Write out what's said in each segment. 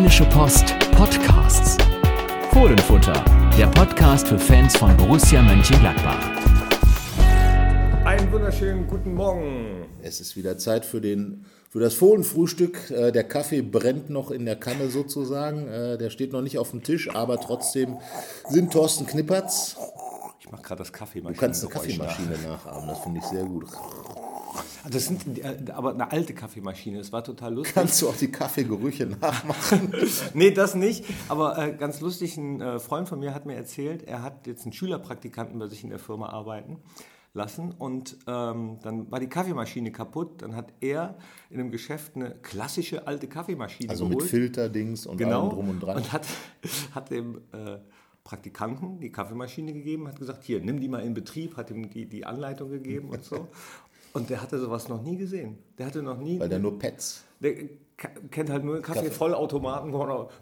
Rheinische Post Podcasts. Fohlenfutter, der Podcast für Fans von Borussia Mönchengladbach. Einen wunderschönen guten Morgen. Es ist wieder Zeit für, den, für das Fohlenfrühstück. Äh, Der Kaffee brennt noch in der Kanne sozusagen. Äh, Der steht noch nicht auf dem Tisch, aber trotzdem sind Thorsten Knippertz. Ich mache gerade das Kaffeemaschine. Du kannst eine Kaffeemaschine nachahmen, das finde ich sehr gut. Das sind äh, aber eine alte Kaffeemaschine. Das war total lustig. Kannst du auch die Kaffeegerüche nachmachen? nee, das nicht. Aber äh, ganz lustig, ein äh, Freund von mir hat mir erzählt, er hat jetzt einen Schülerpraktikanten bei sich in der Firma arbeiten lassen und ähm, dann war die Kaffeemaschine kaputt. Dann hat er in einem Geschäft eine klassische alte Kaffeemaschine Also geholt. mit Filterdings und genau, allem drum und dran. Und hat, hat dem äh, Praktikanten die Kaffeemaschine gegeben, hat gesagt, hier, nimm die mal in Betrieb, hat ihm die, die Anleitung gegeben und so. Und der hatte sowas noch nie gesehen. Der hatte noch nie... Weil der nur Pets. Der kennt halt nur einen Kaffeevollautomaten.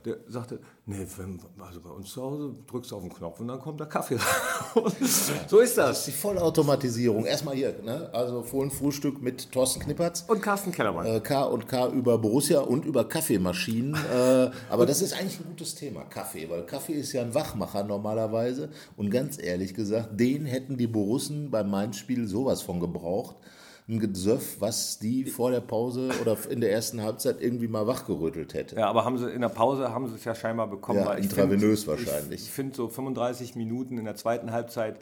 Der sagte, nee, wenn, also bei uns zu Hause drückst du auf den Knopf und dann kommt der Kaffee raus. so ist Das das. ist die Vollautomatisierung. Erstmal hier, ne? also Fohlenfrühstück mit Thorsten Knippertz. Und Carsten Kellermann. Äh, K und K über Borussia und über Kaffeemaschinen. Äh, aber das ist eigentlich ein gutes Thema, Kaffee, weil Kaffee ist ja ein Wachmacher normalerweise. Und ganz ehrlich gesagt, den hätten die Borussen beim Mainz-Spiel sowas von gebraucht. Ein Gesöff, was die vor der Pause oder in der ersten Halbzeit irgendwie mal wachgerüttelt hätte. Ja, aber haben sie in der Pause haben sie es ja scheinbar bekommen. Ja, weil ich intravenös find- wahrscheinlich. Ich, finde so 35 Minuten in der zweiten Halbzeit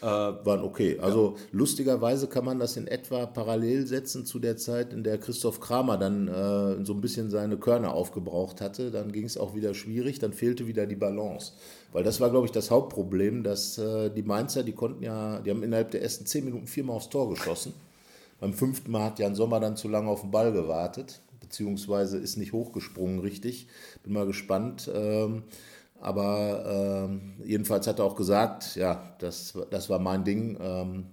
waren okay. Also lustigerweise kann man das in etwa parallel setzen zu der Zeit, in der Christoph Kramer dann äh, so ein bisschen seine Körner aufgebraucht hatte. Dann ging es auch wieder schwierig, dann fehlte wieder die Balance. Weil das war, glaube ich, das Hauptproblem, dass äh, die Mainzer, die konnten ja, die haben innerhalb der ersten zehn Minuten viermal aufs Tor geschossen. Beim fünften Mal hat Jan Sommer dann zu lange auf den Ball gewartet, beziehungsweise ist nicht hochgesprungen richtig. Bin mal gespannt. Ähm, aber ähm, jedenfalls hat er auch gesagt, ja, das, das war mein Ding. Ähm,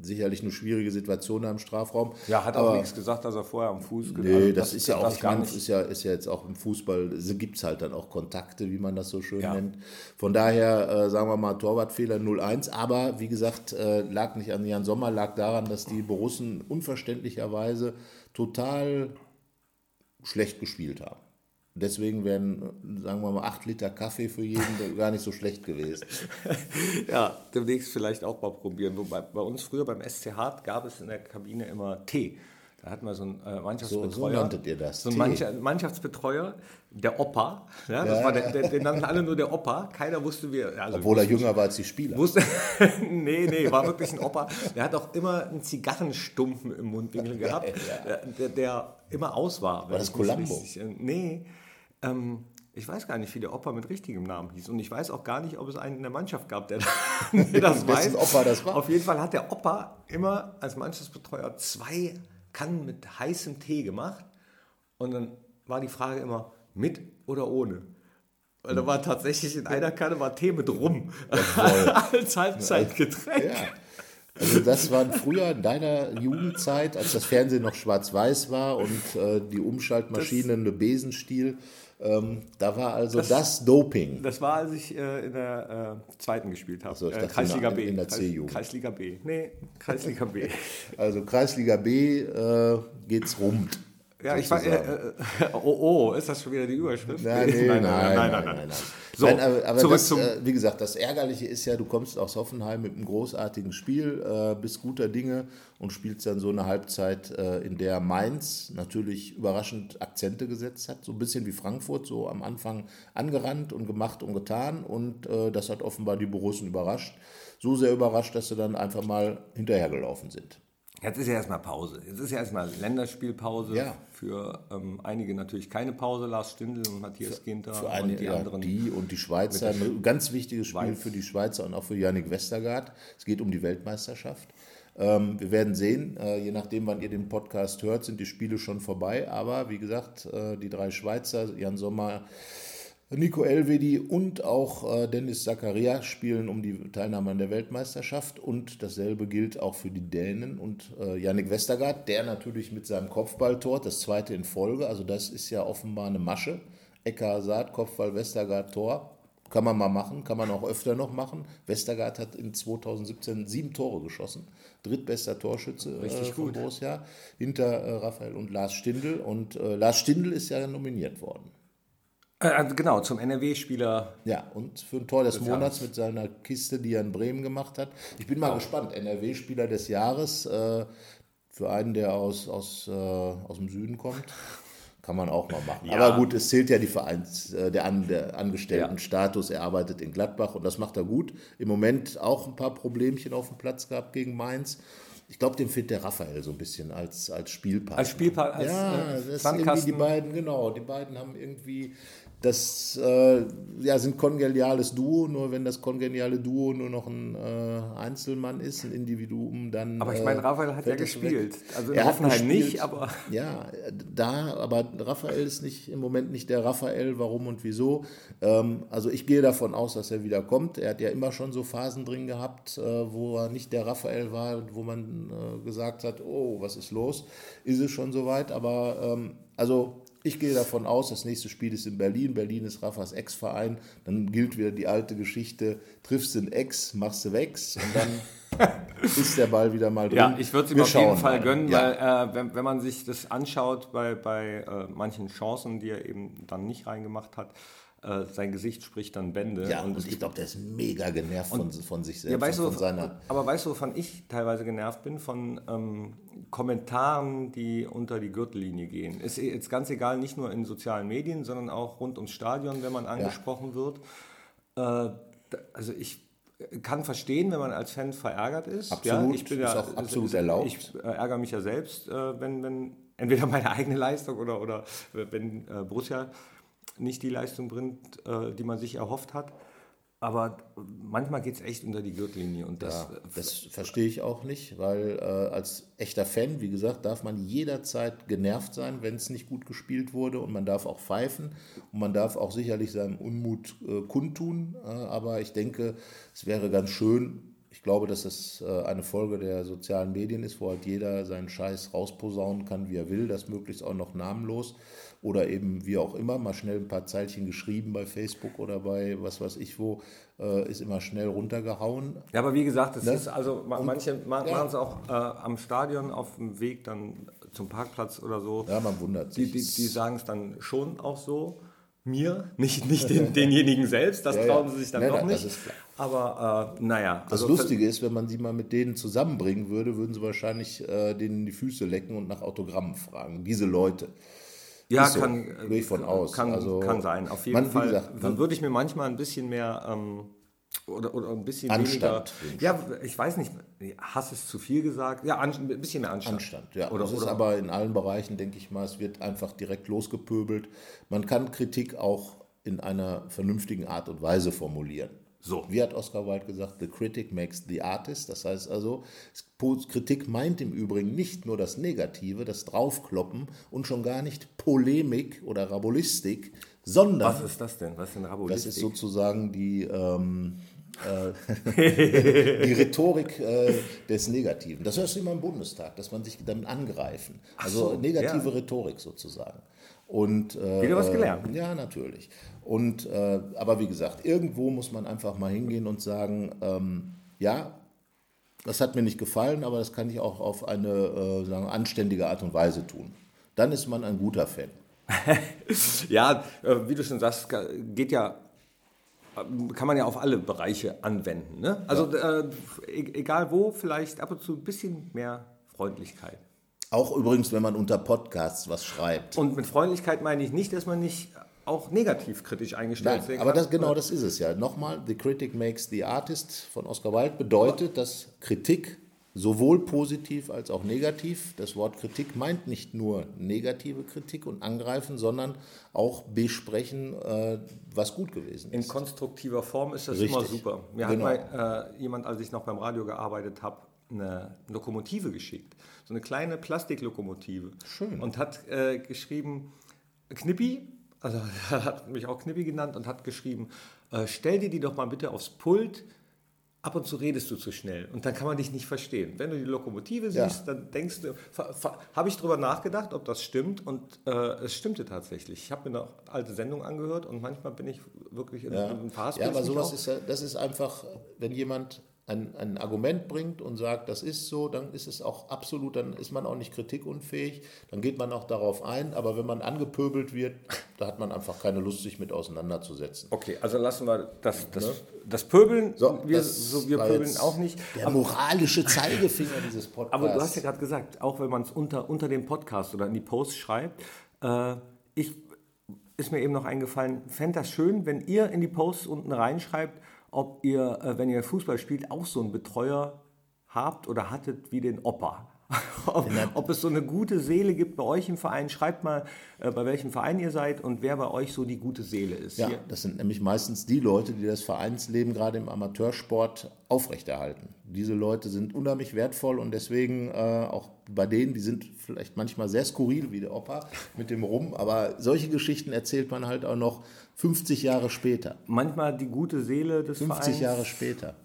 sicherlich eine schwierige Situation da im Strafraum. ja, hat auch nichts gesagt, dass er vorher am Fuß Nee, also das, ist ja auch, das ich meine, ist ja, ist ja jetzt auch im Fußball, gibt es halt dann auch Kontakte, wie man das so schön Ja. nennt. Von daher, äh, sagen wir mal, Torwartfehler 0-1, aber wie gesagt, äh, lag nicht an Jan Sommer, lag daran, dass die Borussen unverständlicherweise total schlecht gespielt haben. Deswegen wären, äh, sagen wir mal, 8 Liter Kaffee für jeden gar nicht so schlecht gewesen. Ja, demnächst vielleicht auch mal probieren. Wobei bei uns früher beim SC Hart gab es in der Kabine immer Tee. Da hatten wir so einen äh, Mannschaftsbetreuer. So- so nanntet ihr das, So einen Mannschaftsbetreuer, der Opa. Ja, das Ja, war der, der, den nannten alle nur der Opa. Keiner wusste, wie er. Also Obwohl er jünger war als die Spieler. Wusste, nee, nee, war wirklich ein Opa. Der hat auch immer einen Zigarrenstumpen im Mundwinkel gehabt, der, der, der immer aus war. wenn das Columbo? richtig- äh, Nee, ähm, ich weiß gar nicht, wie der Opa mit richtigem Namen hieß. Und ich weiß auch gar nicht, ob es einen in der Mannschaft gab, der, der das weiß. Opa das war? Auf jeden Fall hat der Opa immer als Mannschaftsbetreuer zwei Kannen mit heißem Tee gemacht. Und dann war die Frage immer, mit oder ohne? Weil da war tatsächlich in einer Kanne war Tee mit Rum. als Halbzeitgetränk. Ja. Also das waren früher in deiner Jugendzeit, als das Fernsehen noch schwarz-weiß war und äh, die Umschaltmaschine eine Besenstiel. Ähm, da war also das, Doping. Das war, als ich äh, in der äh, zweiten gespielt habe. so, ich äh, dachte Kreisliga in- B. in der C-Jugend. Kreisliga B. Nee, Kreisliga B. Also Kreisliga B äh, geht's rund. Ja, ich war. Äh, äh, oh, oh, ist das schon wieder die Überschrift? Nein, nein, nein, nein, nein, So, nein, aber, zurück zum. äh, wie gesagt, das Ärgerliche ist ja, du kommst aus Hoffenheim mit einem großartigen Spiel, bist guter Dinge und spielst dann so eine Halbzeit, in der Mainz natürlich überraschend Akzente gesetzt hat, so ein bisschen wie Frankfurt, so am Anfang angerannt und gemacht und getan und das hat offenbar die Borussen überrascht. So sehr überrascht, dass sie dann einfach mal hinterhergelaufen sind. Jetzt ist ja erstmal Pause. Jetzt ist ja erstmal Länderspielpause. Ja. Für ähm, einige natürlich keine Pause. Lars Stindl und Matthias Ginter Für und eine, die ja, anderen. die und die Schweizer, ein ganz wichtiges Spiel Schweiz. für die Schweizer und auch für Yannick Westergaard. Es geht um die Weltmeisterschaft. Ähm, wir werden sehen, äh, je nachdem, wann ihr den Podcast hört, sind die Spiele schon vorbei. Aber wie gesagt, äh, die drei Schweizer, Jan Sommer, Nico Elvedi und auch äh, Dennis Zakaria spielen um die Teilnahme an der Weltmeisterschaft und dasselbe gilt auch für die Dänen und äh, Yannick Westergaard, der natürlich mit seinem Kopfballtor, das zweite in Folge, also das ist ja offenbar eine Masche. Ecker Saat, Kopfball, Westergaard, Tor. Kann man mal machen, kann man auch öfter noch machen. Westergaard hat in 2017 sieben Tore geschossen. Drittbester Torschütze Richtig äh, von gut. Borussia. Hinter äh, Raphael und Lars Stindl. Und äh, Lars Stindl ist ja nominiert worden. Äh, genau, zum NRW-Spieler. Ja, und für ein Tor des, Des Monats Jahres. mit seiner Kiste, die er in Bremen gemacht hat. Ich bin mal gespannt. NRW-Spieler des Jahres äh, für einen, der aus, aus, äh, aus dem Süden kommt. Kann man auch mal machen. Ja. Aber gut, es zählt ja die Vereins, äh, der, An, der Ja. Angestelltenstatus. Er arbeitet in Gladbach und das macht er gut. Im Moment auch ein paar Problemchen auf dem Platz gehabt gegen Mainz. Ich glaube, den findet der Raphael so ein bisschen als, als Spielpartner. Als Spielpartner, als, ja, äh, das ist irgendwie die beiden, genau. Die beiden haben irgendwie das, äh, ja, sind kongeniales Duo. Nur wenn das kongeniale Duo nur noch ein äh, Einzelmann ist, ein Individuum, dann. Aber ich äh, meine, Raphael hat ja gespielt. weg. Also er hat Hoffenheim gespielt, nicht, aber- Ja, da, aber Raphael ist nicht im Moment nicht der Raphael. Warum und wieso? Ähm, also ich gehe davon aus, dass er wieder kommt. Er hat ja immer schon so Phasen drin gehabt, äh, wo er nicht der Raphael war, wo man äh, gesagt hat, oh, was ist los? Ist es schon soweit? Aber ähm, also ich gehe davon aus, das nächste Spiel ist in Berlin. Berlin ist Raffas Ex-Verein. Dann gilt wieder die alte Geschichte: triffst den Ex, machst du Wex und dann ist der Ball wieder mal drin. Ja, ich würde es ihm auf jeden Fall mal. gönnen, Ja. weil äh, wenn, wenn man sich das anschaut bei, bei äh, manchen Chancen, die er eben dann nicht reingemacht hat, äh, sein Gesicht spricht dann Bände. Ja, und, es ich glaube, der ist mega genervt von, von sich selbst ja, weißt und du, von seiner. aber weißt du, wovon ich teilweise genervt bin? Von ähm, Kommentaren, die unter die Gürtellinie gehen. Ist jetzt ganz egal, nicht nur in sozialen Medien, sondern auch rund ums Stadion, wenn man angesprochen wird. Äh, also ich kann verstehen, wenn man als Fan verärgert ist. Absolut, ja, ich bin ist ja, auch absolut erlaubt. Ich äh, ärgere mich ja selbst, äh, wenn, wenn entweder meine eigene Leistung oder, oder wenn äh, Borussia nicht die Leistung bringt, äh, die man sich erhofft hat. Aber manchmal geht es echt unter die Gürtellinie und das, Ja, das verstehe ich auch nicht, weil äh, als echter Fan, wie gesagt, darf man jederzeit genervt sein, wenn es nicht gut gespielt wurde und man darf auch pfeifen und man darf auch sicherlich seinen Unmut äh, kundtun, äh, aber ich denke, es wäre ganz schön, ich glaube, dass es äh, eine Folge der sozialen Medien ist, wo halt jeder seinen Scheiß rausposaunen kann, wie er will, das möglichst auch noch namenlos oder eben wie auch immer, mal schnell ein paar Zeilchen geschrieben bei Facebook oder bei was weiß ich wo, äh, ist immer schnell runtergehauen. Ja, aber wie gesagt, das Ne? ist also ma- manche ma ja. machen es auch äh, am Stadion auf dem Weg dann zum Parkplatz oder so. Ja, man wundert Die, sich. die, die sagen es dann schon auch so. Mir, nicht, nicht den, denjenigen selbst, das Ja, trauen ja. sie sich dann doch nicht. Aber äh, naja. Das also Lustige ist, wenn man sie mal mit denen zusammenbringen würde, würden sie wahrscheinlich äh, denen die Füße lecken und nach Autogrammen fragen. Diese Leute. Ja, so. kann, Gehe ich von aus. Kann, Also, kann sein. Auf jeden man, Fall. gesagt, dann würde ich mir manchmal ein bisschen mehr ähm, oder, oder ein bisschen Anstand weniger. Ja, ich weiß nicht. Hass ist zu viel gesagt. Ja, ein bisschen mehr Anstand. Anstand, ja. Oder, das ist oder, aber in allen Bereichen, denke ich mal, es wird einfach direkt losgepöbelt. Man kann Kritik auch in einer vernünftigen Art und Weise formulieren. So. Wie hat Oscar Wilde gesagt, the critic makes the artist. Das heißt also, Kritik meint im Übrigen nicht nur das Negative, das Draufkloppen und schon gar nicht Polemik oder Rabulistik, sondern was ist das denn? Was ist denn das Rabulistik? ist sozusagen die, ähm, äh, die Rhetorik äh, des Negativen. Das hörst du immer im Bundestag, dass man sich damit angreifen. Also so, negative ja. Rhetorik sozusagen. Und, äh, Wieder was äh, gelernt. Ja, natürlich. Und, äh, aber wie gesagt, irgendwo muss man einfach mal hingehen und sagen, ähm, ja, das hat mir nicht gefallen, aber das kann ich auch auf eine äh, sagen, anständige Art und Weise tun. Dann ist man ein guter Fan. Ja, äh, wie du schon sagst, geht ja, äh, kann man ja auf alle Bereiche anwenden. Ne? Also äh, e- egal wo, vielleicht ab und zu ein bisschen mehr Freundlichkeit. Auch übrigens, wenn man unter Podcasts was schreibt. Und mit Freundlichkeit meine ich nicht, dass man nicht auch negativ kritisch eingestellt Nein, aber das, genau das ist es ja. Nochmal, The Critic Makes the Artist von Oscar Wilde bedeutet, dass Kritik sowohl positiv als auch negativ, das Wort Kritik meint nicht nur negative Kritik und angreifen, sondern auch besprechen, äh, was gut gewesen In ist. konstruktiver Form ist das Richtig. immer super. Mir Genau. hat mal äh, jemand, als ich noch beim Radio gearbeitet habe, eine Lokomotive geschickt. So eine kleine Plastiklokomotive. Schön. Und hat äh, geschrieben, Knippi, also hat mich auch Knippi genannt und hat geschrieben, äh, stell dir die doch mal bitte aufs Pult, ab und zu redest du zu schnell und dann kann man dich nicht verstehen. Wenn du die Lokomotive Ja. siehst, dann denkst du, habe ich drüber nachgedacht, ob das stimmt und äh, es stimmte tatsächlich. Ich habe mir noch alte Sendungen angehört und manchmal bin ich wirklich in, Ja, in Fast ja aber sowas ist ja, das ist einfach, wenn jemand ein, ein Argument bringt und sagt, das ist so, dann ist es auch absolut, dann ist man auch nicht kritikunfähig, dann geht man auch darauf ein, aber wenn man angepöbelt wird, da hat man einfach keine Lust, sich mit auseinanderzusetzen. Okay, also lassen wir das, das, das Pöbeln, So, wir, das so, wir pöbeln auch nicht. Der moralische Zeigefinger dieses Podcasts. Aber du hast ja gerade gesagt, auch wenn man es unter, unter dem Podcast oder in die Post schreibt, äh, ich, ist mir eben noch eingefallen, fände das schön, wenn ihr in die Posts unten reinschreibt, ob ihr, äh, wenn ihr Fußball spielt, auch so einen Betreuer habt oder hattet wie den Opa. ob, ob es so eine gute Seele gibt bei euch im Verein. Schreibt mal, äh, bei welchem Verein ihr seid und wer bei euch so die gute Seele ist. Ja, Hier. das sind nämlich meistens die Leute, die das Vereinsleben gerade im Amateursport aufrechterhalten. Diese Leute sind unheimlich wertvoll und deswegen äh, auch bei denen, die sind vielleicht manchmal sehr skurril, wie der Opa mit dem Rum, aber solche Geschichten erzählt man halt auch noch 50 Jahre später. Manchmal die gute Seele des 50 Vereins. Jahre später.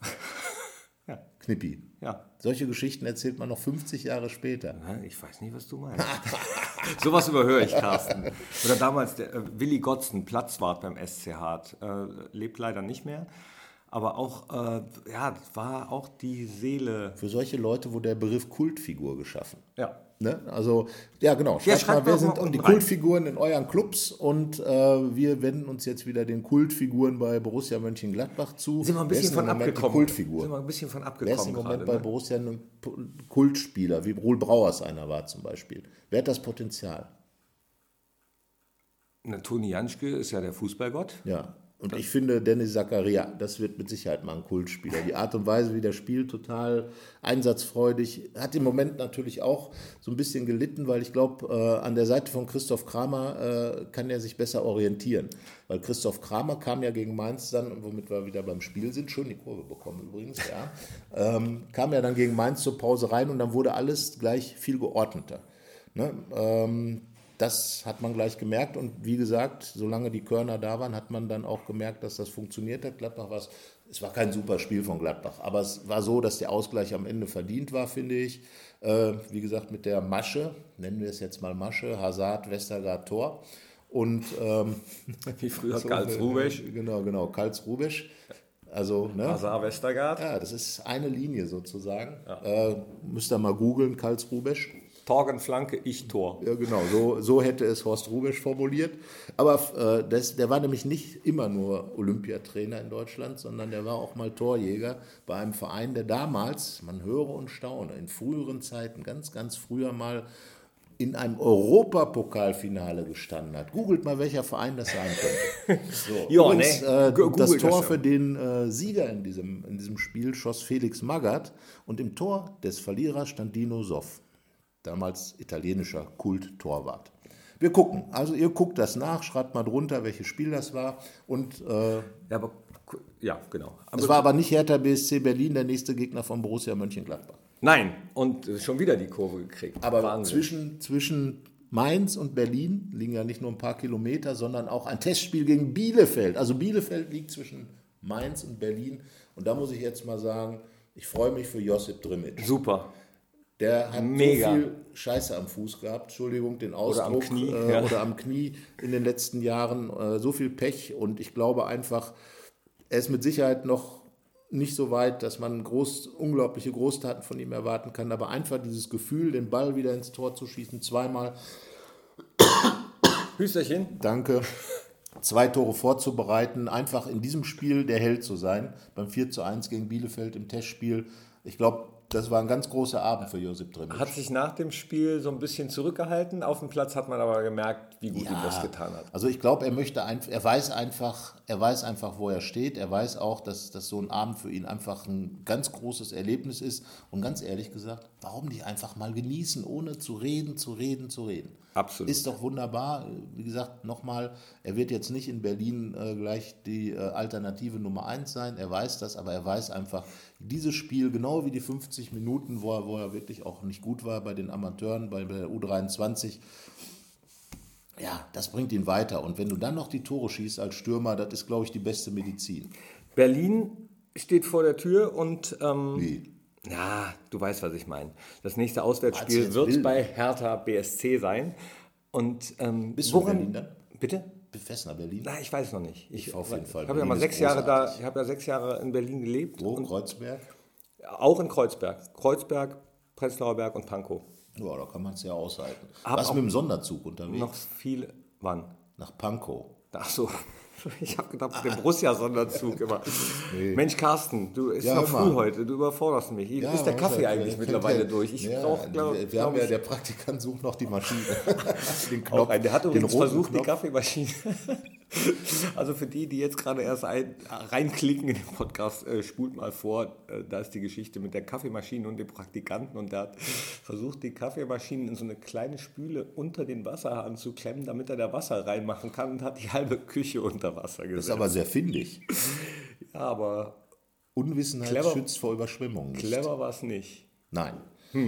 Ja. Knippi. Ja. Solche Geschichten erzählt man noch 50 Jahre später. Ja, Ich weiß nicht, was du meinst. Sowas überhöre ich, Carsten. Oder damals der äh, Willi Gotzen, Platzwart beim SC Hart, äh, lebt leider nicht mehr. Aber auch, äh, ja, war auch die Seele. Für solche Leute wurde der Begriff Kultfigur geschaffen. Ja. Ne? Also, ja, genau. Ja, Schreibt schreibt mal, wer sind die rein. Kultfiguren in euren Clubs und äh, wir wenden uns jetzt wieder den Kultfiguren bei Borussia Mönchengladbach zu. Sind wir ein Wer bisschen von im Moment abgekommen. Die Kultfigur. Sind wir ein bisschen von Wer ist abgekommen im Moment gerade. bei Ne? Borussia ein Kultspieler, wie Rohl Brauers einer war zum Beispiel? Wer hat das Potenzial? Na, Toni Janschke ist ja der Fußballgott. Ja. Und ich finde, Dennis Zakaria, das wird mit Sicherheit mal ein Kultspieler. Die Art und Weise, wie der spielt, total einsatzfreudig. Hat im Moment natürlich auch so ein bisschen gelitten, weil ich glaube, äh, an der Seite von Christoph Kramer äh, kann er sich besser orientieren. Weil Christoph Kramer kam ja gegen Mainz dann, womit wir wieder beim Spiel sind, schön die Kurve bekommen übrigens, ja, ähm, kam ja dann gegen Mainz zur Pause rein und dann wurde alles gleich viel geordneter. Ne? Ähm, das hat man gleich gemerkt und wie gesagt, solange die Körner da waren, hat man dann auch gemerkt, dass das funktioniert hat. Gladbach war es, es war kein super Spiel von Gladbach, aber es war so, dass der Ausgleich am Ende verdient war, finde ich. Äh, wie gesagt, mit der Masche, nennen wir es jetzt mal Masche, Hazard, Westergaard, Tor. Und ähm, Wie früher so, Karlsruhe, Genau, genau, Karlsruhe. Also, ne? Hazard Westergaard, Ja, das ist eine Linie sozusagen. Äh, müsst ihr mal googeln, Karlsruhe. Torgen Flanke, ich Tor. Ja, genau, so, so hätte es Horst Rubisch formuliert. Aber äh, das, der war nämlich nicht immer nur Olympiatrainer in Deutschland, sondern der war auch mal Torjäger bei einem Verein, der damals, man höre und staune, in früheren Zeiten, ganz, ganz früher mal in einem Europapokalfinale gestanden hat. Googelt mal, welcher Verein das sein könnte. So, Ja, übrigens, ne, äh, das das Tor ja. für den äh, Sieger in diesem, in diesem Spiel schoss Felix Magath und im Tor des Verlierers stand Dino Soff damals italienischer Kult-Torwart. Wir gucken. Also ihr guckt das nach, schreibt mal drunter, welches Spiel das war. Und äh, Ja, aber, ja, genau. Aber es war aber nicht Hertha BSC Berlin, der nächste Gegner von Borussia Mönchengladbach. Nein, und äh, schon wieder die Kurve gekriegt. Aber Wahnsinn. zwischen, zwischen Mainz und Berlin liegen ja nicht nur ein paar Kilometer, sondern auch ein Testspiel gegen Bielefeld. Also Bielefeld liegt zwischen Mainz und Berlin. Und da muss ich jetzt mal sagen, ich freue mich für Josip Drimic. Super. Der hat Mega. so viel Scheiße am Fuß gehabt, Entschuldigung, den Ausdruck. am Knie, äh, ja. Oder am Knie in den letzten Jahren. Äh, so viel Pech und ich glaube einfach, er ist mit Sicherheit noch nicht so weit, dass man groß, unglaubliche Großtaten von ihm erwarten kann, aber einfach dieses Gefühl, den Ball wieder ins Tor zu schießen, zweimal, Hüsterchen. danke, zwei Tore vorzubereiten, einfach in diesem Spiel der Held zu sein, beim 4 zu 1 gegen Bielefeld im Testspiel. Ich glaube, das war ein ganz großer Abend für Josip Drimic. Hat sich nach dem Spiel so ein bisschen zurückgehalten. Auf dem Platz hat man aber gemerkt, wie gut ihm das getan hat. Also ich glaube, er möchte einfach, er weiß einfach, er weiß einfach, wo er steht. Er weiß auch, dass, dass so ein Abend für ihn einfach ein ganz großes Erlebnis ist. Und ganz ehrlich gesagt, warum nicht einfach mal genießen, ohne zu reden, zu reden, zu reden? Absolut. Ist doch wunderbar. Wie gesagt, nochmal, er wird jetzt nicht in Berlin äh, gleich die äh, Alternative Nummer eins sein. Er weiß das, aber er weiß einfach, dieses Spiel, genau wie die 50 Minuten, wo er, wo er wirklich auch nicht gut war bei den Amateuren, bei, bei der U23, ja, das bringt ihn weiter. Und wenn du dann noch die Tore schießt als Stürmer, das ist, glaube ich, die beste Medizin. Berlin steht vor der Tür und ähm, Wie? Ja, du weißt, was ich meine. Das nächste Auswärtsspiel wird bei Hertha BSC sein. Und ähm, Bist du in Berlin dann? Bitte? Befessner Berlin? Na, ich weiß noch nicht. Ich, auf jeden Fall. Ich habe ja mal sechs Jahre da, ich habe ja sechs Jahre in Berlin gelebt. Wo? Kreuzberg? Auch in Kreuzberg. Kreuzberg, Prenzlauer Berg und Pankow. Ja, da kann man es ja aushalten. Hab Was mit dem Sonderzug unterwegs? Noch viel, wann? Nach Pankow. Ach so. Ich habe gedacht, mit dem Borussia-Sonderzug immer. Mensch, Carsten, du ist Ja, noch früh heute. Du überforderst mich. Ja, ist der Kaffee ja, eigentlich mittlerweile durch? Ich ja, brauche, glaube wir, glaub haben ja, der Praktikant sucht noch die Maschine. den auch Knopf. einen. Der hat den übrigens versucht, die Knopf. Kaffeemaschine. also für die, die jetzt gerade erst ein, reinklicken in den Podcast, äh, spult mal vor. Äh, da ist die Geschichte mit der Kaffeemaschine und dem Praktikanten. Und der hat versucht, die Kaffeemaschine in so eine kleine Spüle unter den Wasserhahn zu klemmen, damit er da Wasser reinmachen kann und hat die halbe Küche unter Wasser Das gesetzt. ist aber sehr findig. ja, aber Unwissenheit Clever. schützt vor Überschwemmungen. Clever war es nicht. Nein. Na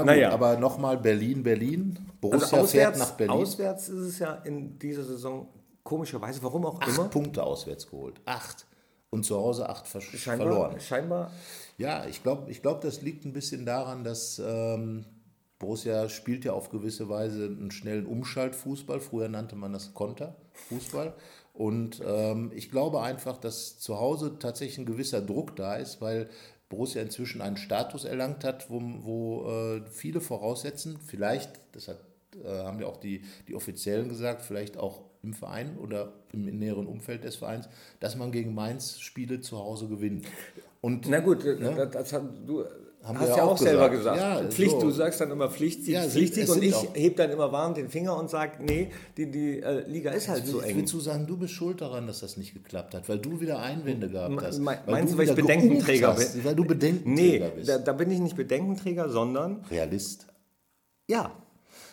gut, Naja. aber nochmal Berlin, Berlin. Borussia Also fährt auswärts, nach Berlin. auswärts ist es ja in dieser Saison komischerweise, warum auch acht immer, Punkte auswärts geholt. Acht. Und zu Hause acht ver scheinbar, verloren. scheinbar Ja, ich glaube, ich glaub, das liegt ein bisschen daran, dass ähm, Borussia spielt ja auf gewisse Weise einen schnellen Umschaltfußball. Früher nannte man das Konterfußball. Und ähm, ich glaube einfach, dass zu Hause tatsächlich ein gewisser Druck da ist, weil Borussia inzwischen einen Status erlangt hat, wo, wo äh, viele voraussetzen, vielleicht, das hat, äh, haben ja auch die, die Offiziellen gesagt, vielleicht auch im Verein oder im näheren Umfeld des Vereins, dass man gegen Mainz Spiele zu Hause gewinnt. Und Na gut, das, das hat, du Haben hast wir ja auch auch selber gesagt. gesagt. Ja, Pflicht, so. du sagst dann immer Pflichtsieg, Ja, es und ich auch- heb dann immer warm den Finger und sag, nee, die, die äh, Liga ist halt so ich eng. will zu sagen, du bist schuld daran, dass das nicht geklappt hat, weil du wieder Einwände gehabt hast. Me- meinst du, weil ich Bedenkenträger hast, bin? Weil du Nee, Bedenkenträger bist. da, da bin ich nicht Bedenkenträger, sondern Realist. ja.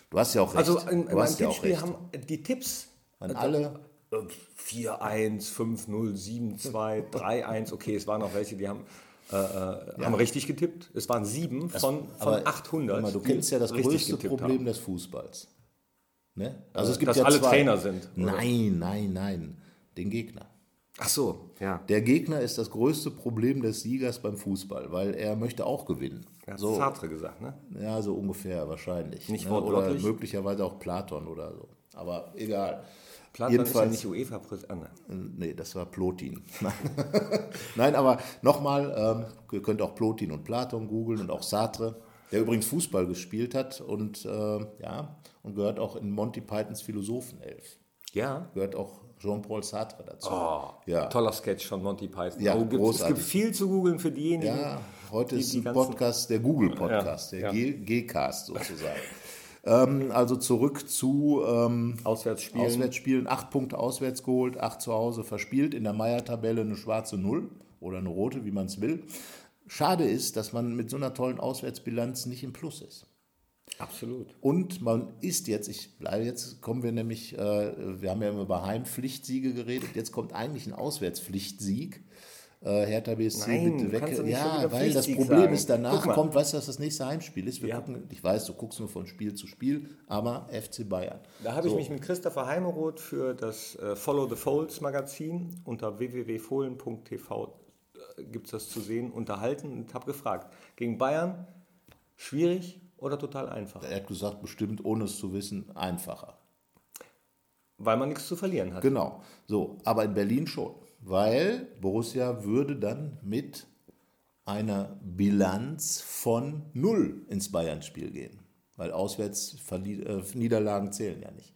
Du hast ja auch recht. Also in, in meinem ja Tippspiel haben die Tipps An alle, äh, 4-1, 5-0, 7-2, 3-1, okay, es waren auch welche, die haben, äh, äh, haben richtig getippt. Es waren sieben von, von aber 800. guck mal, du kennst ja das größte Problem haben. des Fußballs. Ne? Also es gibt dass ja alle zwei. Trainer sind, oder? Nein, nein, nein. Den Gegner. Ach so, ja. Der Gegner ist das größte Problem des Siegers beim Fußball, weil er möchte auch gewinnen. Hat So. Sartre gesagt, ne? Ja, so ungefähr wahrscheinlich. Nicht ne? Oder möglicherweise auch Platon oder so. Aber egal. Platon Jedenfalls, ist ja nicht UEFA-Präsident. Ah, ne. Nee, das war Plotin. Nein, aber nochmal, ähm, ihr könnt auch Plotin und Platon googeln und auch Sartre, der übrigens Fußball gespielt hat und, äh, ja, und gehört auch in Monty Pythons Philosophenelf. Ja. Gehört auch Jean-Paul Sartre dazu. Oh, ja. Toller Sketch von Monty Python. Ja, Oh, gibt, es gibt viel zu googeln für diejenigen. Ja, heute die- ist die ein Podcast, der Google-Podcast, Ja, der ja. G-Cast sozusagen. ähm, also zurück zu ähm, Auswärtsspielen. Auswärtsspielen. Acht Punkte auswärts geholt, acht zu Hause verspielt. In der Meier-Tabelle eine schwarze Null oder eine rote, wie man es will. Schade ist, dass man mit so einer tollen Auswärtsbilanz nicht im Plus ist. Absolut. Und man ist jetzt, ich bleibe jetzt, kommen wir nämlich, äh, wir haben ja immer über Heimpflichtsiege geredet, jetzt kommt eigentlich ein Auswärtspflichtsieg. Äh, Hertha BSC Nein, bitte weg. Ja, weil das Problem sagen. ist, danach kommt, weißt du, was das nächste Heimspiel ist? Wir Ja. gucken, ich weiß, du guckst nur von Spiel zu Spiel, aber FC Bayern. Da habe ich mich mit Christopher Heimeroth für das äh, Follow the Folds Magazin unter www.fohlen.tv gibt es das zu sehen, unterhalten und habe gefragt, gegen Bayern schwierig oder total einfach? Er hat gesagt, bestimmt, ohne es zu wissen, einfacher. Weil man nichts zu verlieren hat. Genau. So, aber in Berlin schon. Weil Borussia würde dann mit einer Bilanz von null ins Bayern-Spiel gehen. Weil auswärts Verli äh, Niederlagen zählen ja nicht.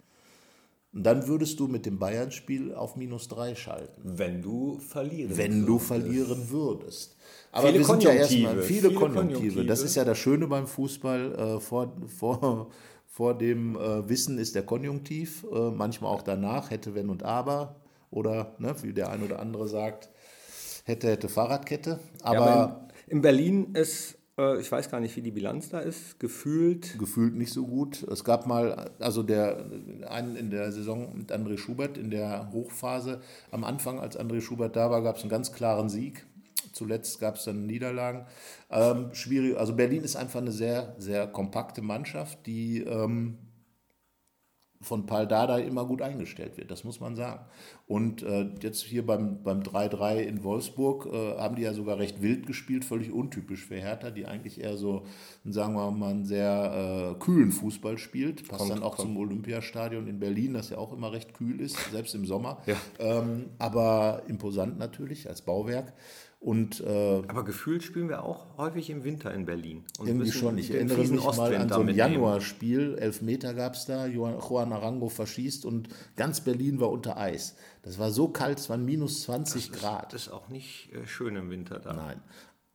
Und dann würdest du mit dem Bayern-Spiel auf minus drei schalten. Wenn du verlieren Wenn du verlieren würdest. Aber Viele wir sind ja erstmal viele, viele Konjunktive. Konjunktive. Das ist ja das Schöne beim Fußball. Äh, vor, vor, vor dem äh, Wissen ist der Konjunktiv. Äh, manchmal auch danach, hätte, wenn und aber. Oder, ne, wie der ein oder andere sagt, hätte, hätte Fahrradkette. Aber, Ja, aber in, in Berlin ist, äh, ich weiß gar nicht, wie die Bilanz da ist, gefühlt. gefühlt nicht so gut. Es gab mal, also der einen in der Saison mit André Schubert in der Hochphase, am Anfang, als André Schubert da war, gab es einen ganz klaren Sieg. Zuletzt gab es dann Niederlagen. Ähm, schwierig, also Berlin ist einfach eine sehr, sehr kompakte Mannschaft, die ähm, von Paul Dardai immer gut eingestellt wird, das muss man sagen. Und äh, jetzt hier beim beim 3-3 in Wolfsburg äh, haben die ja sogar recht wild gespielt, völlig untypisch für Hertha, die eigentlich eher so, sagen wir mal, einen sehr äh, kühlen Fußball spielt. Passt Kommt- dann auch kommt. zum Olympiastadion in Berlin, das ja auch immer recht kühl ist, selbst im Sommer. Ja. Ähm, aber imposant natürlich als Bauwerk. Und äh, Aber gefühlt spielen wir auch häufig im Winter in Berlin. Und irgendwie schon. Ich erinnere mich mal an so ein. Januarspiel. Elfmeter gab es da. Juan Arango verschießt und ganz Berlin war unter Eis. Das war so kalt, es waren minus 20 Grad. Das ist auch nicht äh, schön im Winter da. Nein,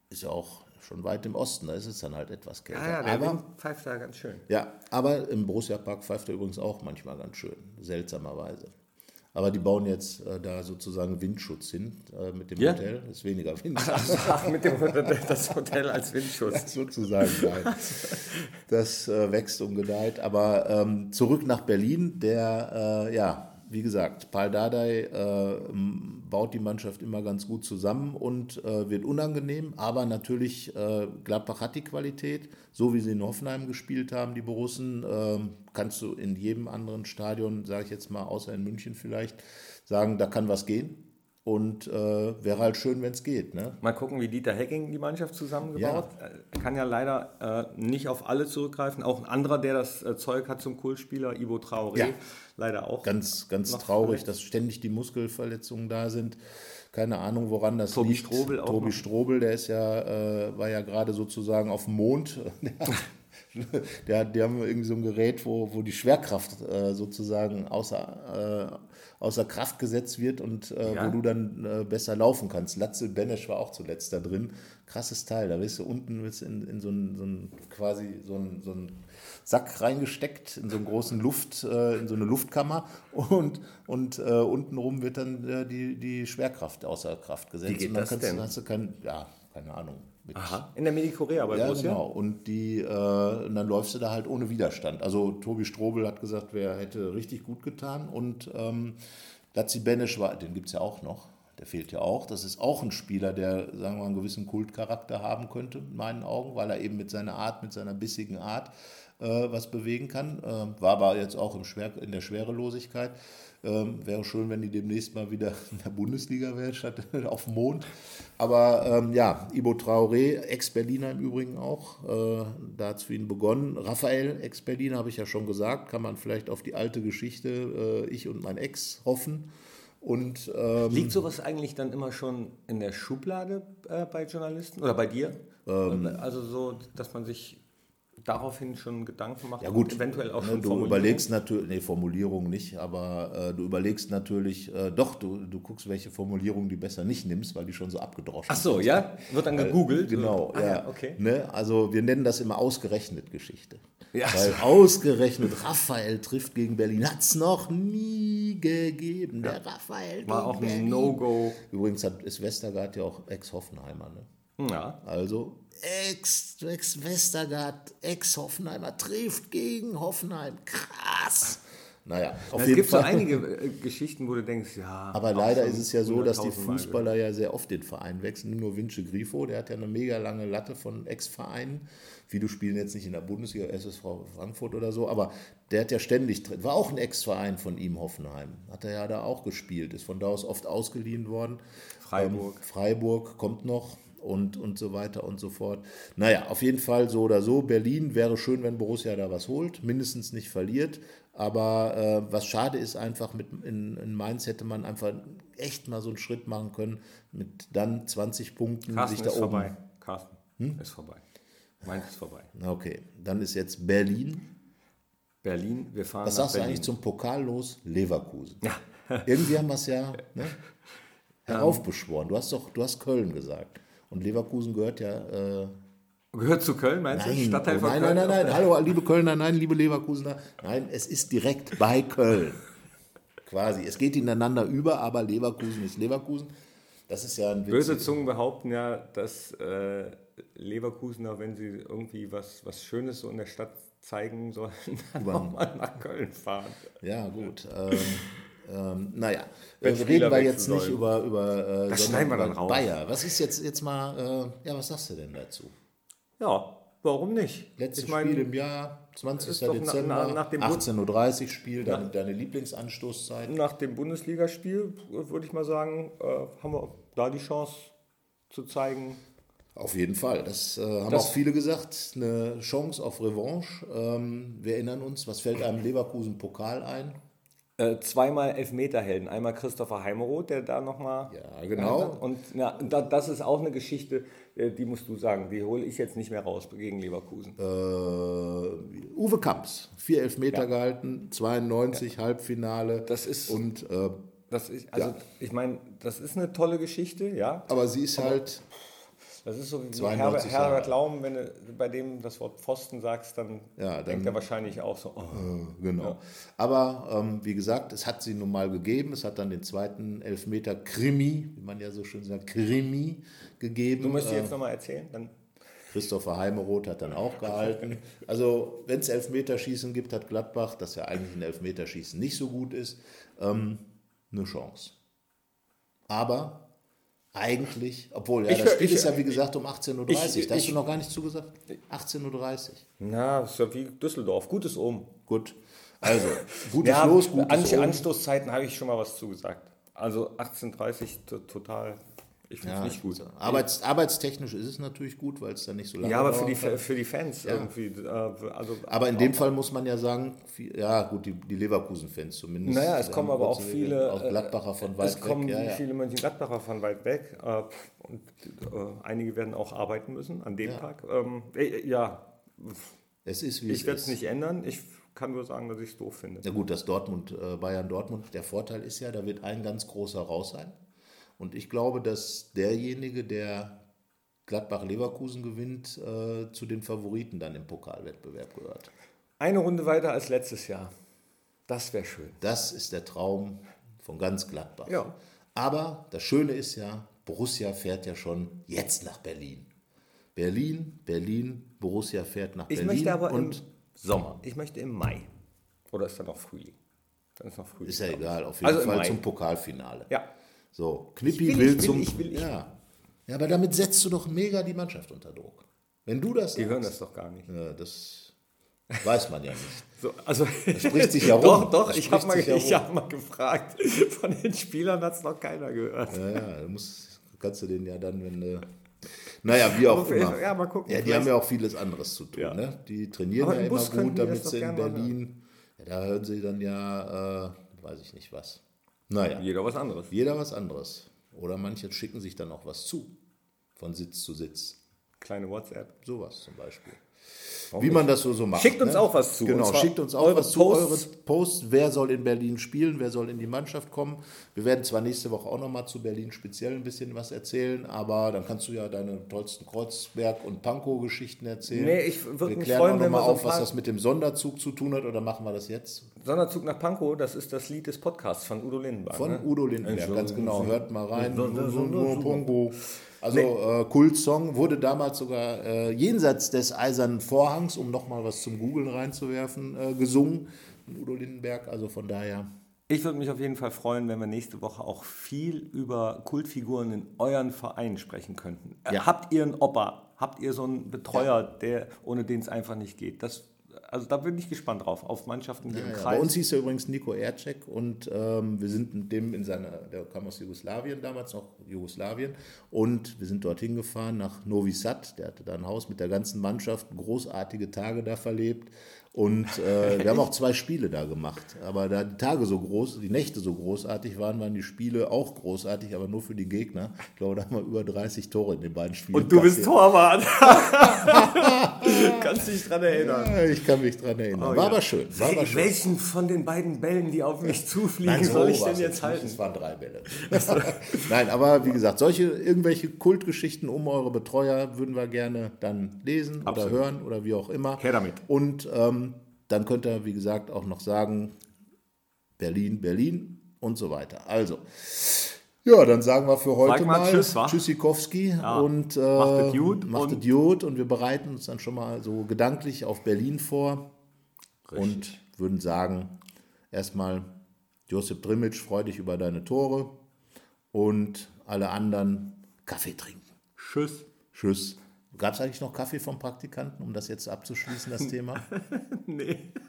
ist ja auch schon weit im Osten, da ist es dann halt etwas kälter. Ja, ja, der aber, Wind pfeift da ganz schön. ja, aber im Borussia Park pfeift er übrigens auch manchmal ganz schön, seltsamerweise. Aber die bauen jetzt äh, da sozusagen Windschutz hin äh, mit dem Ja? Hotel. Ist weniger Wind. Ach, mit dem das Hotel als Windschutz. sozusagen nein. Das äh, wächst und gedeiht. Aber ähm, zurück nach Berlin, der, äh, ja, wie gesagt, Paul Dardai äh, baut die Mannschaft immer ganz gut zusammen und äh, wird unangenehm, aber natürlich, äh, Gladbach hat die Qualität, so wie sie in Hoffenheim gespielt haben, die Borussen, ähm, kannst du in jedem anderen Stadion, sage ich jetzt mal, außer in München vielleicht, sagen, da kann was gehen. Und äh, wäre halt schön, wenn es geht. Ne? Mal gucken, wie Dieter Hecking die Mannschaft zusammengebaut. Äh, Kann ja leider äh, nicht auf alle zurückgreifen. Auch ein anderer, der das äh, Zeug hat zum Kultspieler, Ivo Traoré, Ja. leider auch. Ganz, ganz traurig, verletzt. dass ständig die Muskelverletzungen da sind. Keine Ahnung, woran das Tobi liegt. Strobel auch Tobi noch. Strobel, der ist ja, äh, war ja gerade sozusagen auf dem Mond. der, die haben irgendwie so ein Gerät, wo, wo die Schwerkraft äh, sozusagen außer, außer Kraft gesetzt wird und äh, Ja. wo du dann äh, besser laufen kannst. Latzel Benesch war auch zuletzt da drin. Krasses Teil. Da wirst du unten wirst in, in so einen so ein, quasi so einen so ein Sack reingesteckt, in so einen großen Luft, äh, in so eine Luftkammer und, und äh, untenrum wird dann äh, die, die Schwerkraft außer Kraft gesetzt. Wie geht und dann das kannst, denn? Hast du kein, ja, keine Ahnung. Mit, Aha. In der Medi-Korea bei ja, Borussia? genau. Und, die, äh, und dann läufst du da halt ohne Widerstand. Also Tobi Strobel hat gesagt, wer hätte richtig gut getan. Und ähm, Lazzi Benesch war, den gibt es ja auch noch. Der fehlt ja auch. Das ist auch ein Spieler, der, sagen wir mal, einen gewissen Kultcharakter haben könnte, in meinen Augen, weil er eben mit seiner Art, mit seiner bissigen Art äh, was bewegen kann. Äh, war aber jetzt auch im Schwer, in der Schwerelosigkeit. Ähm, wäre schön, wenn die demnächst mal wieder in der Bundesliga wäre, statt auf dem Mond. Aber ähm, ja, Ibo Traoré, Ex-Berliner im Übrigen auch, äh, da hat es für ihn begonnen. Raphael, Ex-Berliner, habe ich ja schon gesagt, kann man vielleicht auf die alte Geschichte, äh, ich und mein Ex, hoffen. Und ähm, Liegt sowas eigentlich dann immer schon in der Schublade äh, bei Journalisten oder bei dir? Ähm. also so, dass man sich daraufhin schon Gedanken macht Ja gut, eventuell auch ne, schon du überlegst natürlich, nee, Formulierung nicht, aber äh, du überlegst natürlich, äh, doch, du, du guckst, welche Formulierung du besser nicht nimmst, weil die schon so abgedroschen Ach so, ja? Wird dann gegoogelt? Genau, Ah, ja. ja, okay. Ne? Also wir nennen das immer ausgerechnet Geschichte. Ja. Weil ausgerechnet Raphael trifft gegen Berlin. Hat es noch nie gegeben. Der Raphael War gegen auch ein. No-Go. Übrigens hat, ist Westergaard ja auch Ex-Hoffenheimer. Ne? Ja. Also Ex- Ex-Westergaard, Ex-Hoffenheimer trifft gegen Hoffenheim. Krass. Naja, auf Es jeden gibt so Fall. einige äh, Geschichten, wo du denkst, ja. Aber leider ist es ja so, dass die 100.000 Mal Fußballer ja sehr oft den Verein wechseln. Nur Vince Grifo, der hat ja eine mega lange Latte von Ex-Vereinen. Viele spielen jetzt nicht in der Bundesliga, SSV Frankfurt oder so, aber der hat ja ständig, war auch ein Ex-Verein von ihm, Hoffenheim. Hat er ja da auch gespielt, ist von da aus oft ausgeliehen worden. Freiburg. Ähm, Freiburg kommt noch und, und so weiter und so fort. Naja, auf jeden Fall so oder so. Berlin wäre schön, wenn Borussia da was holt, mindestens nicht verliert. Aber äh, was schade ist, einfach mit in, in Mainz hätte man einfach echt mal so einen Schritt machen können, mit dann 20 Punkten Carsten sich da ist oben. vorbei. Carsten ist vorbei. Meins ist vorbei. Okay, dann ist jetzt Berlin. Berlin, wir fahren Was sagst du Berlin. eigentlich zum Pokal los? Leverkusen. Irgendwie haben wir es ja ne, heraufbeschworen. Du hast doch, du hast Köln gesagt. Und Leverkusen gehört ja äh, Gehört zu Köln, meinst du? Nein, Stadtteil oh, von nein, Köln? nein, nein, nein. Hallo, liebe Kölner, nein, liebe Leverkusener. Nein, es ist direkt bei Köln. Quasi. Es geht ineinander über, aber Leverkusen ist Leverkusen. Das ist ja ein Witz. Böse Zungen behaupten ja, dass äh, Leverkusener, wenn sie irgendwie was, was Schönes so in der Stadt zeigen sollen, dann auch mal nach Köln fahren. Ja, gut. Ähm, ähm, naja, Wenn äh, reden Spieler wir jetzt nicht sollen. über, über äh, Das schneiden wir dann über raus. Bayer. Was ist jetzt, jetzt mal, äh, ja, was sagst du denn dazu? Ja, warum nicht? Letztes ich meine, Spiel im Jahr, 20. ist doch na- Dezember, na- nach Bund- 18.30 Uhr Spiel, deine, deine Lieblingsanstoßzeit. nach dem Bundesligaspiel würde ich mal sagen, äh, haben wir da die Chance zu zeigen. Auf jeden Fall. Das äh, haben Das- auch viele gesagt. Eine Chance auf Revanche. Ähm, wir erinnern uns, was fällt einem Leverkusen-Pokal ein? Äh, zweimal Elfmeterhelden. Einmal Christopher Heimeroth, der da nochmal. Ja, genau. Und ja, da, das ist auch eine Geschichte, äh, die musst du sagen. Die hole ich jetzt nicht mehr raus gegen Leverkusen. Äh, Uwe Kamps, vier Elfmeter gehalten, 92, Halbfinale. Das ist- Und, äh, Das ist, also, Ja. ich meine, das ist eine tolle Geschichte, ja. aber sie ist halt. Das ist so wie 92 Herbert, Herbert. Laum, wenn du bei dem das Wort Pfosten sagst, dann, Ja, dann- denkt er wahrscheinlich auch so, oh, Genau. Aber ähm, wie gesagt, es hat sie nun mal gegeben. Es hat dann den zweiten Elfmeter Krimi, wie man ja so schön sagt, Krimi gegeben. du musst Äh, jetzt nochmal erzählen, dann Christopher Heimeroth hat dann auch gehalten. Also, wenn es Elfmeterschießen gibt, hat Gladbach, das ja eigentlich ein Elfmeterschießen nicht so gut ist, ähm, eine Chance. Aber eigentlich, obwohl, ja, Ich das Spiel ich- ist ja wie gesagt um 18.30 Uhr. ich- da hast du noch gar nicht zugesagt? 18.30 Uhr. Na, ist ja wie Düsseldorf. Gutes Um. Gut. Also, gutes Ja, Los, gutes An Um. Anstoßzeiten habe ich schon mal was zugesagt. Also 18.30 to- total. Ich finde es Ja, nicht gut. Arbeits, arbeitstechnisch ist es natürlich gut, weil es dann nicht so lange Ja, aber für die, kann. für die Fans irgendwie. Äh, also, Aber in dem Fall muss man ja sagen, viel, ja gut, die, die Leverkusen-Fans zumindest. Naja, es kommen aber auch viele. Auch äh, Gladbacher von weit Es kommen weg. Ja, ja. viele Mönchengladbacher von weit weg. Äh, und einige werden auch arbeiten müssen an dem Tag. Ähm, äh, ja, Es ist wie ich es werde es nicht ändern. Ich kann nur sagen, dass ich es doof finde. Na gut, das Dortmund, Bayern Dortmund, der Vorteil ist ja, da wird ein ganz großer raus sein. Und ich glaube, dass derjenige, der Gladbach-Leverkusen gewinnt, äh, zu den Favoriten dann im Pokalwettbewerb gehört. Eine Runde weiter als letztes Jahr. Das wäre schön. Das ist der Traum von ganz Gladbach. Ja. Aber das Schöne ist ja, Borussia fährt ja schon jetzt nach Berlin. Berlin, Berlin, Borussia fährt nach Ich Berlin. möchte aber und im Sommer. Ich möchte im Mai. Oder ist da noch Frühling? Dann ist noch Frühling. ist ja egal, auf jeden Also Fall zum Pokalfinale. Ja. So, Knippi Ich will, will, ich will, zum. ich will, ich ja. ja, aber damit setzt du doch mega die Mannschaft unter Druck. Wenn du das Die hören sagst, das doch gar nicht. Ja, das weiß man ja nicht. So, also spricht sich ja rum. Doch, doch, Das ich habe mal, ich hab mal gefragt. Von den Spielern hat es noch keiner gehört. Ja, ja, du musst, kannst du den ja dann, wenn du. Naja, wie auch immer. ja, mal gucken, Ja, die haben ja auch vieles anderes zu tun. Ja. Ne? Die trainieren Aber ja im immer Bus gut, das damit sie in Berlin. Ja, da hören sie dann ja, äh, weiß ich nicht was. Naja, Jeder was anderes. jeder was anderes. Oder manche schicken sich dann auch was zu. Von Sitz zu Sitz. Kleine WhatsApp. Sowas zum Beispiel. Wie man das so, so macht. Schickt uns ne? auch was zu. Genau, schickt uns auch eure was zu. Posts. Eure Posts. Wer soll in Berlin spielen? Wer soll in die Mannschaft kommen? Wir werden zwar nächste Woche auch nochmal zu Berlin speziell ein bisschen was erzählen, aber dann kannst du ja deine tollsten Kreuzberg- und Pankow-Geschichten erzählen. Nee, ich würd wir mich klären freuen, auch noch wenn mal wir so auf, was das mit dem Sonderzug zu tun hat, oder machen wir das jetzt? Sonderzug nach Pankow, das ist das Lied des Podcasts von Udo Lindenberg. Von ne? Udo Lindenberg, Entschuldigung. ganz genau. Hört mal rein. Sonderzug. Also äh, Kultsong wurde damals sogar äh, jenseits des eisernen Vorhangs, um nochmal was zum Googlen reinzuwerfen, äh, gesungen. Udo Lindenberg, also von daher. Ich würde mich auf jeden Fall freuen, wenn wir nächste Woche auch viel über Kultfiguren in euren Vereinen sprechen könnten. Äh, Ja. Habt ihr einen Opa? Habt ihr so einen Betreuer, der, ohne den es einfach nicht geht? Das, also da bin ich gespannt drauf, auf Mannschaften im Ja, Kreis. bei uns hieß er übrigens Nico Ercek und ähm, wir sind mit dem in seiner, der kam aus Jugoslawien damals noch, Jugoslawien, und wir sind dorthin gefahren nach Novi Sad, der hatte da ein Haus mit der ganzen Mannschaft, großartige Tage da verlebt und äh, wir haben auch zwei Spiele da gemacht, aber da die Tage so groß, die Nächte so großartig waren, waren die Spiele auch großartig, aber nur für die Gegner. Ich glaube, da haben wir über 30 Tore in den beiden Spielen. Und du bist. Torwart. Kannst dich dran erinnern. Ja, Ich kann mich dran erinnern. war Oh ja. aber schön. War aber schön. welchen von den beiden Bällen, die auf mich zufliegen, Nein, so soll ich denn jetzt halten? Es waren drei Bälle. Nein, aber wie gesagt, solche irgendwelche Kultgeschichten um eure Betreuer würden wir gerne dann lesen Absolut. oder hören oder wie auch immer. Her damit. Und ähm, dann könnt ihr, wie gesagt, auch noch sagen, Berlin, Berlin und so weiter. Also, ja, dann sagen wir für heute Sag mal mal Tschüss? Tschüssikowski und äh, Macht gut macht und- gut und wir bereiten uns dann schon mal so gedanklich auf Berlin vor und würden sagen, erstmal Josip Drimic, freu dich über deine Tore und alle anderen Kaffee trinken. Tschüss. Tschüss. Gab es eigentlich noch Kaffee vom Praktikanten, um das jetzt abzuschließen, das Thema? Nee.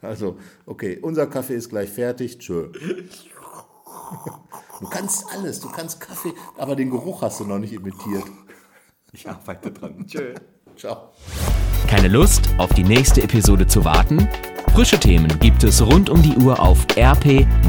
Also, okay, unser Kaffee ist gleich fertig. Tschö. Du kannst alles, du kannst Kaffee, aber den Geruch hast du noch nicht imitiert. Ich arbeite dran. Tschö. Ciao. Keine Lust, auf die nächste Episode zu warten? Frische Themen gibt es rund um die Uhr auf rp-online.de.